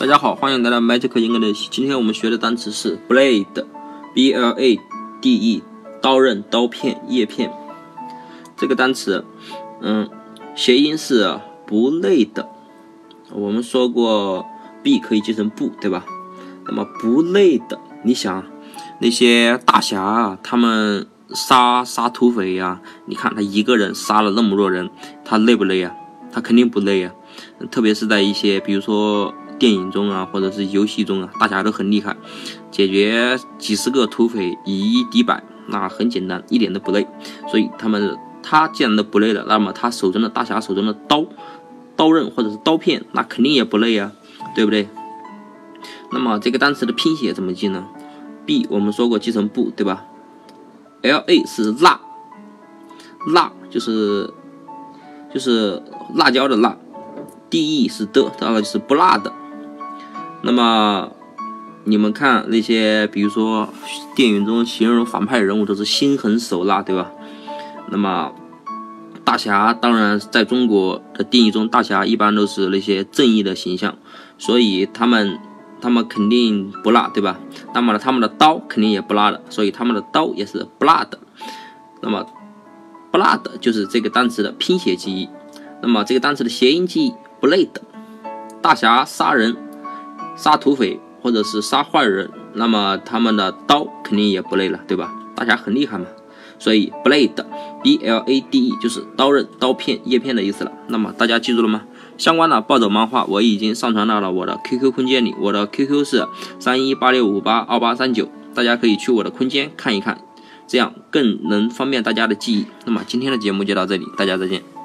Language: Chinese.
大家好，欢迎来到 Magic English。今天我们学的单词是 blade，b l a d e，刀刃、刀片、叶片。这个单词，嗯，谐音是不累的。我们说过 b 可以记成不，对吧？那么不累的，你想那些大侠啊，他们杀杀土匪呀，你看他一个人杀了那么多人，他累不累啊？他肯定不累啊。特别是在一些比如说。电影中啊，或者是游戏中啊，大家都很厉害，解决几十个土匪以一敌百，那很简单，一点都不累。所以他们他既然都不累了，那么他手中的大侠手中的刀、刀刃或者是刀片，那肯定也不累啊，对不对？那么这个单词的拼写怎么记呢？b 我们说过记成不，对吧？l a 是辣，辣就是就是辣椒的辣，d e 是的，大概就是不辣的。那么，你们看那些，比如说电影中形容反派人物都是心狠手辣，对吧？那么大侠当然在中国的定义中，大侠一般都是那些正义的形象，所以他们他们肯定不辣，对吧？那么呢，他们的刀肯定也不辣的，所以他们的刀也是不辣的。那么不辣的就是这个单词的拼写记忆。那么这个单词的谐音记忆不累的，大侠杀人。杀土匪或者是杀坏人，那么他们的刀肯定也不累了，对吧？大侠很厉害嘛，所以 blade，b l a d e 就是刀刃、刀片、叶片的意思了。那么大家记住了吗？相关的暴走漫画我已经上传到了我的 QQ 空间里，我的 QQ 是三一八六五八二八三九，大家可以去我的空间看一看，这样更能方便大家的记忆。那么今天的节目就到这里，大家再见。